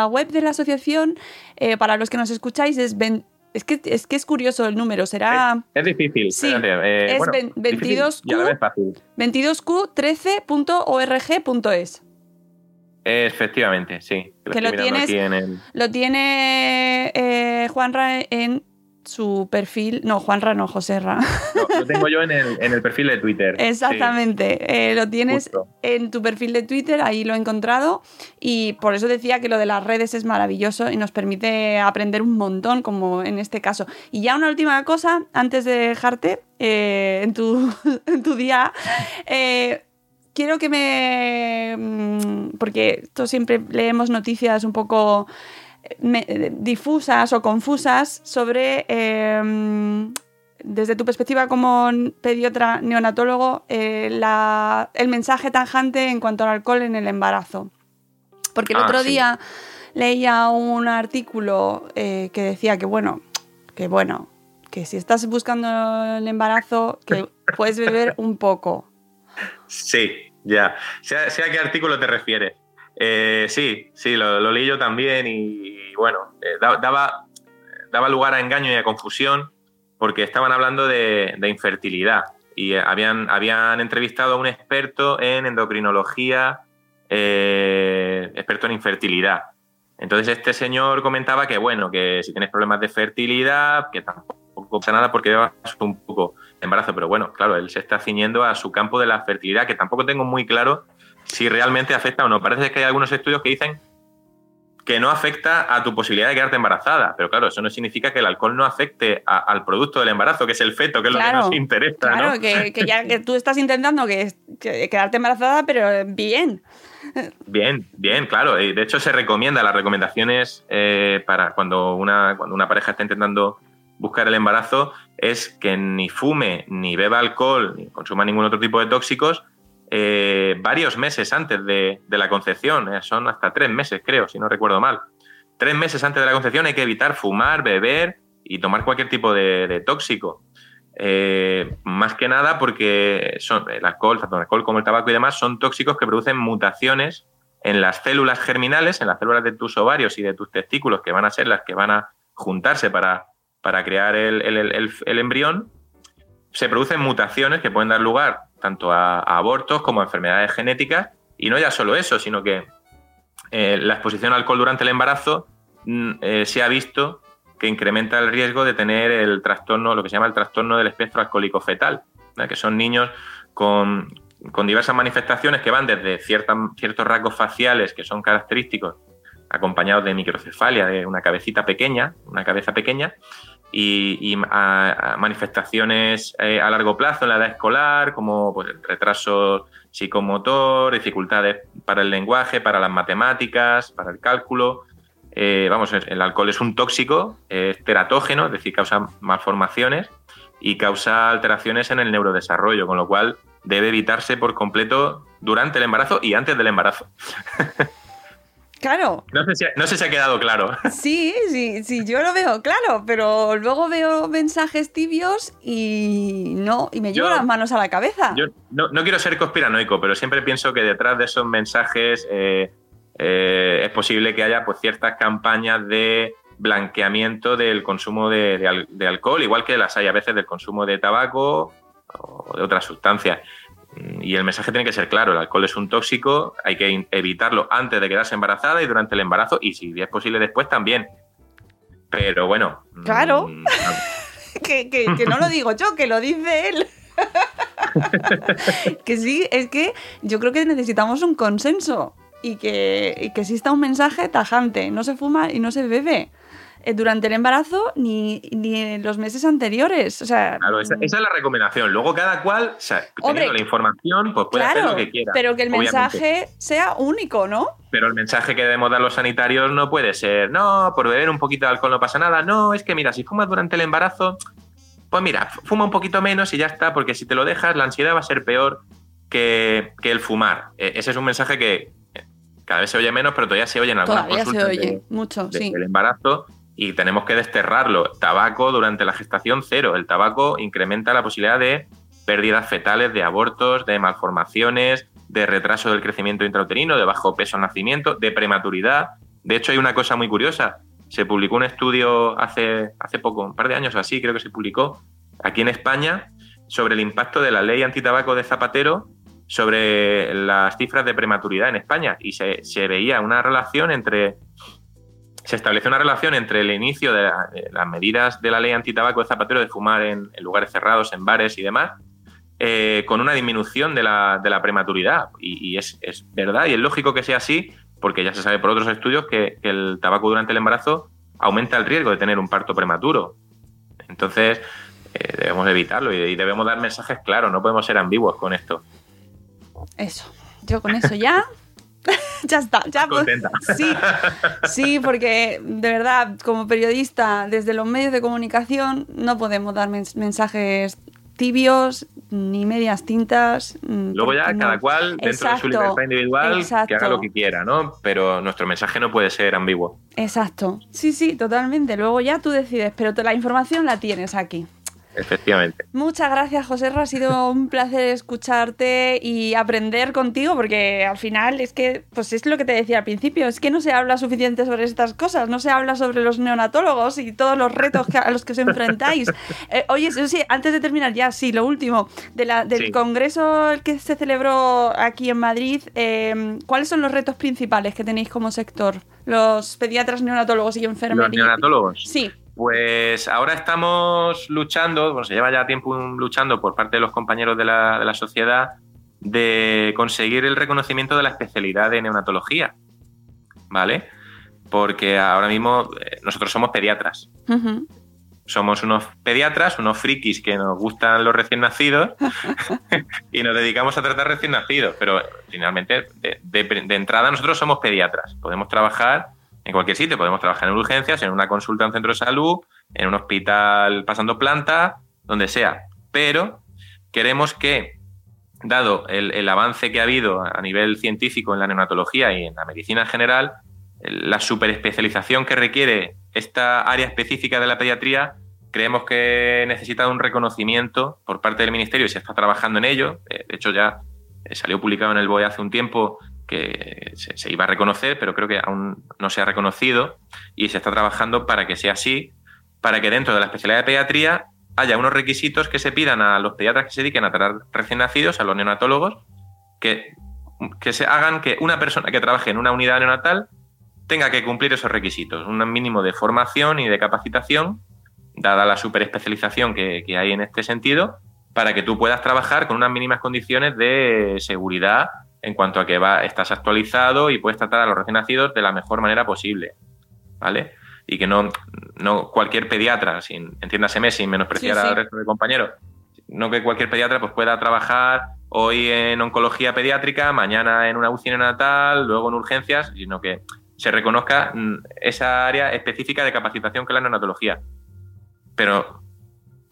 web de la asociación, para los que nos escucháis, es... es que, es que es curioso el número, será... Es, difícil. Sí, es 22Q, 22Q13.org.es. Efectivamente, sí. Que lo tienes, lo tiene eh, Juanra en su perfil, no, Juanra no, Joserra. lo tengo yo en el, perfil de Twitter. Exactamente, eh, lo tienes en tu perfil de Twitter, ahí lo he encontrado y por eso decía que lo de las redes es maravilloso y nos permite aprender un montón, como en este caso. Y ya una última cosa, antes de dejarte eh, en, tu, en tu día, eh, quiero que me... Mm, porque esto siempre leemos noticias un poco difusas o confusas sobre, em, desde tu perspectiva como pediatra neonatólogo, eh, el mensaje tajante en cuanto al alcohol en el embarazo. Porque el ah, otro día leía un artículo eh, que decía que, bueno, que bueno, que si estás buscando el embarazo, que puedes beber un poco. Sí, ya. Sea, sea qué artículo te refieres. Eh, sí, sí, lo, leí yo también y, bueno, eh, daba, daba lugar a engaño y a confusión porque estaban hablando de, infertilidad y eh, habían, habían entrevistado a un experto en endocrinología, experto en infertilidad. Entonces este señor comentaba que, bueno, que si tienes problemas de fertilidad, que tampoco pasa nada porque lleva un poco de embarazo, pero bueno, claro, él se está ciñendo a su campo de la fertilidad, que tampoco tengo muy claro si realmente afecta o no. Parece que hay algunos estudios que dicen que no afecta a tu posibilidad de quedarte embarazada. Pero claro, eso no significa que el alcohol no afecte al producto del embarazo, que es el feto, que es lo que nos interesa. Claro, que, ya que tú estás intentando que, quedarte embarazada, pero bien. Bien, bien, claro. De hecho, se recomienda, las recomendaciones eh, para cuando una, cuando una pareja está intentando buscar el embarazo es que ni fume, ni beba alcohol, ni consuma ningún otro tipo de tóxicos eh, varios meses antes de, la concepción, eh, son hasta tres meses creo, si no recuerdo mal. Tres meses antes de la concepción hay que evitar fumar, beber y tomar cualquier tipo de, tóxico. Eh, más que nada porque son, el alcohol, tanto el alcohol como el tabaco y demás, son tóxicos que producen mutaciones en las células germinales, en las células de tus ovarios y de tus testículos, que van a ser las que van a juntarse para, para crear el, el embrión. Se producen mutaciones que pueden dar lugar tanto a, abortos como a enfermedades genéticas. Y no ya solo eso, sino que eh, la exposición al alcohol durante el embarazo mm, eh, se ha visto que incrementa el riesgo de tener el trastorno, lo que se llama el trastorno del espectro alcohólico fetal, que son niños con, diversas manifestaciones que van desde ciertos rasgos faciales que son característicos, acompañados de microcefalia, de una cabecita pequeña, una cabeza pequeña, y, manifestaciones eh, a largo plazo en la edad escolar, como pues, retraso psicomotor, dificultades para el lenguaje, para las matemáticas, para el cálculo. Eh, vamos, el alcohol es un tóxico, es teratógeno, es decir, causa malformaciones y causa alteraciones en el neurodesarrollo, con lo cual debe evitarse por completo durante el embarazo y antes del embarazo. Claro. No sé, si, ha quedado claro. Sí, sí, sí, yo lo veo claro, pero luego veo mensajes tibios y no, y me llevo las manos a la cabeza. Yo no, quiero ser conspiranoico, pero siempre pienso que detrás de esos mensajes eh, eh, es posible que haya pues, ciertas campañas de blanqueamiento del consumo de, de alcohol, igual que las hay a veces del consumo de tabaco o de otras sustancias. Y el mensaje tiene que ser claro, el alcohol es un tóxico, hay que evitarlo antes de quedarse embarazada y durante el embarazo y si es posible después también. Pero bueno. Claro. Mm, que, no lo digo yo, que lo dice él. que sí, es que yo creo que necesitamos un consenso y que, y que exista un mensaje tajante. No se fuma y no se bebe. Eh, durante el embarazo ni, en los meses anteriores. O sea, claro, esa, es la recomendación. Luego cada cual, o sea, teniendo la información, pues puede hacer lo que quiera. Pero que el mensaje sea único, ¿no? Pero el mensaje que debemos dar los sanitarios no puede ser, no, por beber un poquito de alcohol no pasa nada. No, es que mira, si fumas durante el embarazo, pues mira, fuma un poquito menos y ya está, porque si te lo dejas, la ansiedad va a ser peor que, el fumar. E, ese es un mensaje que cada vez se oye menos, pero todavía se oye en algunas todavía se oye mucho, sí. El embarazo y tenemos que desterrarlo. Tabaco durante la gestación cero. El tabaco incrementa la posibilidad de pérdidas fetales, de abortos, de malformaciones, de retraso del crecimiento intrauterino, de bajo peso al nacimiento, de prematuridad. De hecho, hay una cosa muy curiosa. Se publicó un estudio hace, hace poco, un par de años así, creo que se publicó aquí en España, sobre el impacto de la ley antitabaco de Zapatero sobre las cifras de prematuridad en España. Y se, se veía una relación entre se estableció una relación entre el inicio de, las medidas de la ley antitabaco de Zapatero de fumar en, lugares cerrados, en bares y demás, eh, con una disminución de la, prematuridad. Y, es, verdad y es lógico que sea así, porque ya se sabe por otros estudios que, el tabaco durante el embarazo aumenta el riesgo de tener un parto prematuro. Entonces, eh, debemos evitarlo y, y debemos dar mensajes claros, no podemos ser ambiguos con esto. Eso, yo con eso ya ya está, ya pues, sí, sí, porque de verdad, como periodista, desde los medios de comunicación no podemos dar mensajes tibios ni medias tintas. Mm, Luego ya cada cual dentro de su libertad individual que haga lo que quiera, ¿no? Pero nuestro mensaje no puede ser ambiguo. Exacto. Sí, sí, totalmente. Luego ya tú decides, pero la información la tienes aquí. Efectivamente. Muchas gracias, José. Ha sido un placer escucharte y aprender contigo, porque al final es que, pues es lo que te decía al principio, es que no se habla suficiente sobre estas cosas, no se habla sobre los neonatólogos y todos los retos a los que os enfrentáis. Eh, oye, sí, antes de terminar ya, sí, lo último, de la, del congreso que se celebró aquí en Madrid, eh, ¿cuáles son los retos principales que tenéis como sector? Los pediatras, neonatólogos y enfermería. ¿Los neonatólogos? Sí. Pues ahora estamos luchando, bueno, se lleva ya tiempo luchando por parte de los compañeros de la, de la sociedad de conseguir el reconocimiento de la especialidad de neonatología, ¿vale? Porque ahora mismo eh, nosotros somos pediatras. Somos unos pediatras, unos frikis que nos gustan los recién nacidos y nos dedicamos a tratar recién nacidos. Pero finalmente, de, de- de entrada, nosotros somos pediatras. Podemos trabajar en cualquier sitio. Podemos trabajar en urgencias, en una consulta en un centro de salud, en un hospital pasando planta, donde sea. Pero queremos que, dado el, avance que ha habido a nivel científico en la neonatología y en la medicina en general, la superespecialización que requiere esta área específica de la pediatría, creemos que necesita un reconocimiento por parte del Ministerio y se está trabajando en ello. Eh, De hecho, ya eh, salió publicado en el BOE hace un tiempo que se, iba a reconocer, pero creo que aún no se ha reconocido y se está trabajando para que sea así, para que dentro de la especialidad de pediatría haya unos requisitos que se pidan a los pediatras que se dediquen a tratar recién nacidos, a los neonatólogos, que, que se hagan que una persona que trabaje en una unidad neonatal tenga que cumplir esos requisitos, un mínimo de formación y de capacitación, dada la superespecialización que, que hay en este sentido, para que tú puedas trabajar con unas mínimas condiciones de seguridad en cuanto a que va, estás actualizado y puedes tratar a los recién nacidos de la mejor manera posible. ¿Vale? Y que no, no cualquier pediatra, sin, entiéndaseme, sin menospreciar Sí, sí. al resto de compañeros, no que cualquier pediatra pues, pueda trabajar hoy en oncología pediátrica, mañana en una UCI neonatal, luego en urgencias, sino que se reconozca mm, esa área específica de capacitación que es la neonatología. Pero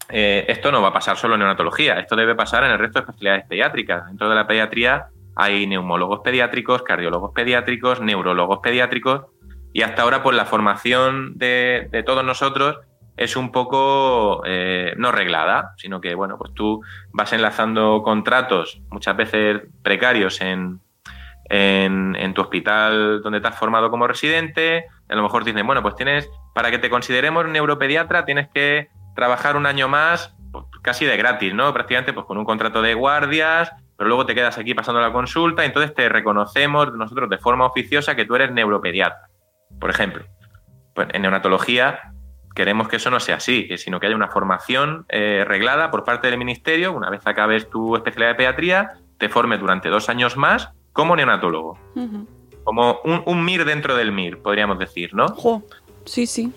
eh, esto no va a pasar solo en neonatología, esto debe pasar en el resto de especialidades pediátricas. Dentro de la pediatría hay neumólogos pediátricos, cardiólogos pediátricos, neurólogos pediátricos, y hasta ahora pues la formación de, todos nosotros es un poco eh, no reglada, sino que bueno, pues tú vas enlazando contratos muchas veces precarios en, en, en tu hospital donde te has formado como residente. A lo mejor te dicen, bueno, pues tienes, para que te consideremos neuropediatra, tienes que trabajar un año más, pues, casi de gratis, ¿no? Prácticamente pues con un contrato de guardias, pero luego te quedas aquí pasando la consulta, y entonces te reconocemos nosotros de forma oficiosa que tú eres neuropediatra, por ejemplo. Pues en neonatología queremos que eso no sea así, sino que haya una formación eh, reglada por parte del ministerio. Una vez acabes tu especialidad de pediatría, te formes durante dos años más como neonatólogo. Como un, un MIR dentro del MIR, podríamos decir, ¿no? Jo, sí, sí.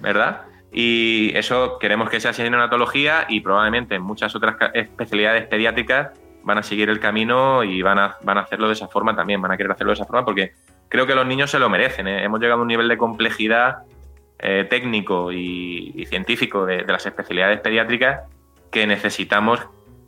¿Verdad? Y eso queremos que sea así en neonatología y probablemente en muchas otras especialidades pediátricas van a seguir el camino y van a, van a hacerlo de esa forma también, van a querer hacerlo de esa forma porque creo que los niños se lo merecen. ¿eh? Hemos llegado a un nivel de complejidad eh, técnico y, científico de, de las especialidades pediátricas que necesitamos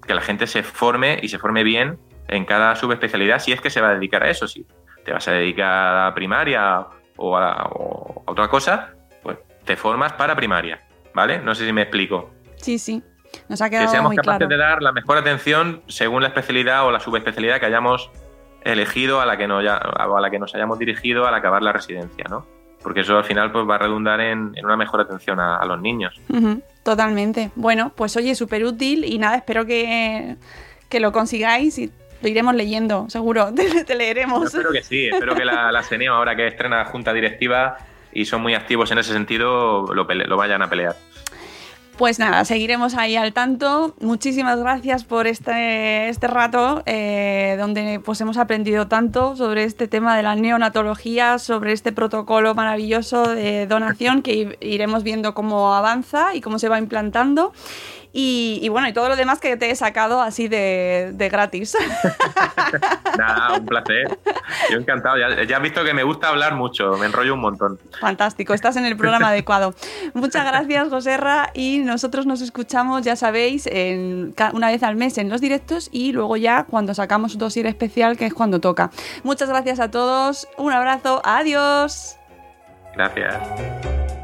que la gente se forme y se forme bien en cada subespecialidad si es que se va a dedicar a eso. Si te vas a dedicar a primaria o a, o a otra cosa, pues te formas para primaria, ¿vale? No sé si me explico. Sí, sí. Nos ha Que seamos muy capaces claro. de dar la mejor atención según la especialidad o la subespecialidad que hayamos elegido, a la que, nos, ya- a la que nos hayamos dirigido al acabar la residencia, ¿no? Porque eso al final pues, va a redundar en, en una mejor atención a, a los niños. Totalmente. Bueno, pues oye, súper útil y nada, espero que, que lo consigáis y lo iremos leyendo, seguro. Te, te Yo leeremos. espero que sí, espero que la, la ahora que estrena junta directiva y son muy activos en ese sentido, lo vayan a pelear. Pues nada, seguiremos ahí al tanto. Muchísimas gracias por este, este rato eh, donde pues hemos aprendido tanto sobre este tema de la neonatología, sobre este protocolo maravilloso de donación que iremos viendo cómo avanza y cómo se va implantando. Y, y bueno, y todo lo demás que te he sacado así de, de gratis. Nada, un placer. Yo encantado. Ya, ya has visto que me gusta hablar mucho, me enrollo un montón. Fantástico, estás en el programa adecuado. Muchas gracias, Joserra, y nosotros nos escuchamos, ya sabéis, en, una vez al mes en los directos y luego ya cuando sacamos un dossier especial, que es cuando toca. Muchas gracias a todos, un abrazo, adiós. Gracias.